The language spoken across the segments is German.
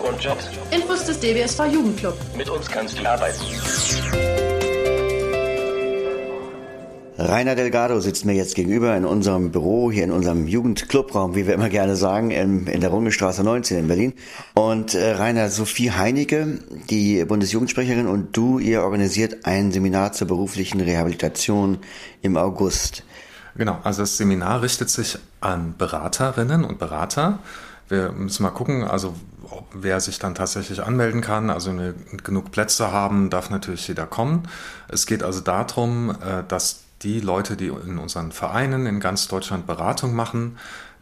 Und Jobs. Infos des DBSV Jugendclub. Mit uns kannst du arbeiten. Rainer Delgado sitzt mir jetzt gegenüber in unserem Büro, hier in unserem Jugendclubraum, wie wir immer gerne sagen, in, in der Rungestraße 19 in Berlin. Und äh, Rainer, Sophie Heinecke, die Bundesjugendsprecherin und du, ihr organisiert ein Seminar zur beruflichen Rehabilitation im August. Genau, also das Seminar richtet sich an Beraterinnen und Berater. Wir müssen mal gucken, also wer sich dann tatsächlich anmelden kann, also wir genug Plätze haben, darf natürlich jeder kommen. Es geht also darum, äh, dass die Leute, die in unseren Vereinen in ganz Deutschland Beratung machen,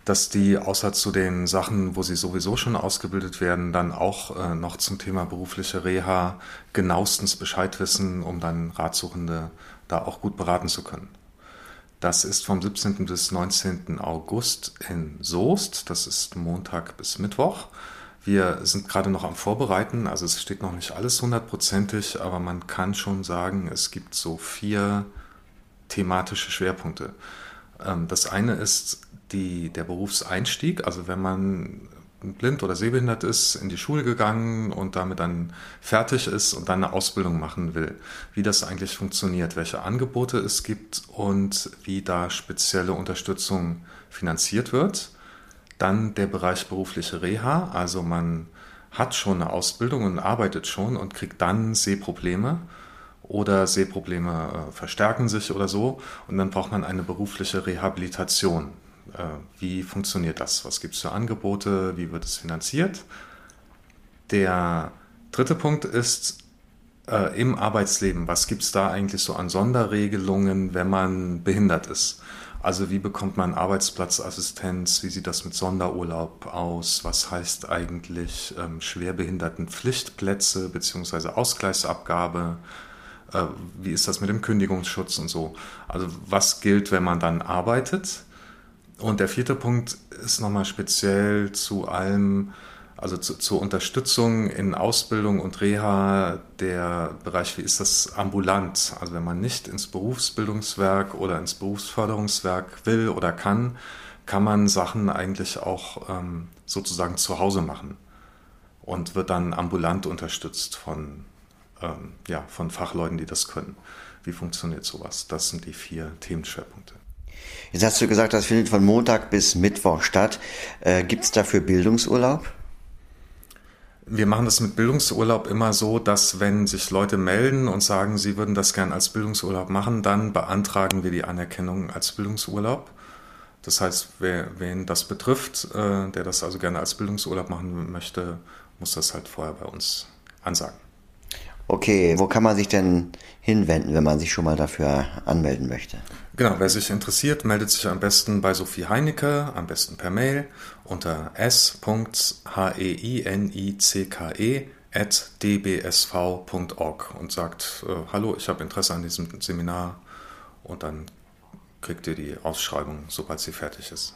dass die außer zu den Sachen, wo sie sowieso schon ausgebildet werden, dann auch äh, noch zum Thema berufliche Reha genauestens Bescheid wissen, um dann Ratsuchende da auch gut beraten zu können. Das ist vom 17. bis 19. August in Soest. Das ist Montag bis Mittwoch. Wir sind gerade noch am Vorbereiten, also es steht noch nicht alles hundertprozentig, aber man kann schon sagen, es gibt so vier thematische Schwerpunkte. Ähm, das eine ist die, der Berufseinstieg, also wenn man blind oder sehbehindert ist, in die Schule gegangen und damit dann fertig ist und dann eine Ausbildung machen will, wie das eigentlich funktioniert, welche Angebote es gibt und wie da spezielle Unterstützung finanziert wird. Dann der Bereich berufliche Reha, also man hat schon eine Ausbildung und arbeitet schon und kriegt dann Sehprobleme oder Sehprobleme äh, verstärken sich oder so und dann braucht man eine berufliche Rehabilitation. Äh, wie funktioniert das? Was gibt es für Angebote? Wie wird es finanziert? Der dritte Punkt ist äh, im Arbeitsleben. Was gibt es da eigentlich so an Sonderregelungen, wenn man behindert ist? Also wie bekommt man Arbeitsplatzassistenz? Wie sieht das mit Sonderurlaub aus? Was heißt eigentlich ähm, schwerbehinderten Pflichtplätze bzw. Ausgleichsabgabe? Äh, wie ist das mit dem Kündigungsschutz und so. Also was gilt, wenn man dann arbeitet? Und der vierte Punkt ist nochmal speziell zu allem, also zu, zur Unterstützung in Ausbildung und Reha, der Bereich, wie ist das ambulant? Also wenn man nicht ins Berufsbildungswerk oder ins Berufsförderungswerk will oder kann, kann man Sachen eigentlich auch ähm, sozusagen zu Hause machen und wird dann ambulant unterstützt von ähm, ja, von Fachleuten, die das können. Wie funktioniert sowas? Das sind die vier Themenschwerpunkte. Jetzt hast du gesagt, das findet von Montag bis Mittwoch statt. Äh, Gibt es dafür Bildungsurlaub? Wir machen das mit Bildungsurlaub immer so, dass wenn sich Leute melden und sagen, sie würden das gern als Bildungsurlaub machen, dann beantragen wir die Anerkennung als Bildungsurlaub. Das heißt, wer, wen das betrifft, äh, der das also gerne als Bildungsurlaub machen möchte, muss das halt vorher bei uns ansagen. Okay, wo kann man sich denn hinwenden, wenn man sich schon mal dafür anmelden möchte? Genau, wer sich interessiert, meldet sich am besten bei Sophie Heinecke, am besten per Mail unter s.heinicke at dbsv.org und sagt, äh, hallo, ich habe Interesse an diesem Seminar und dann kriegt ihr die Ausschreibung, sobald sie fertig ist.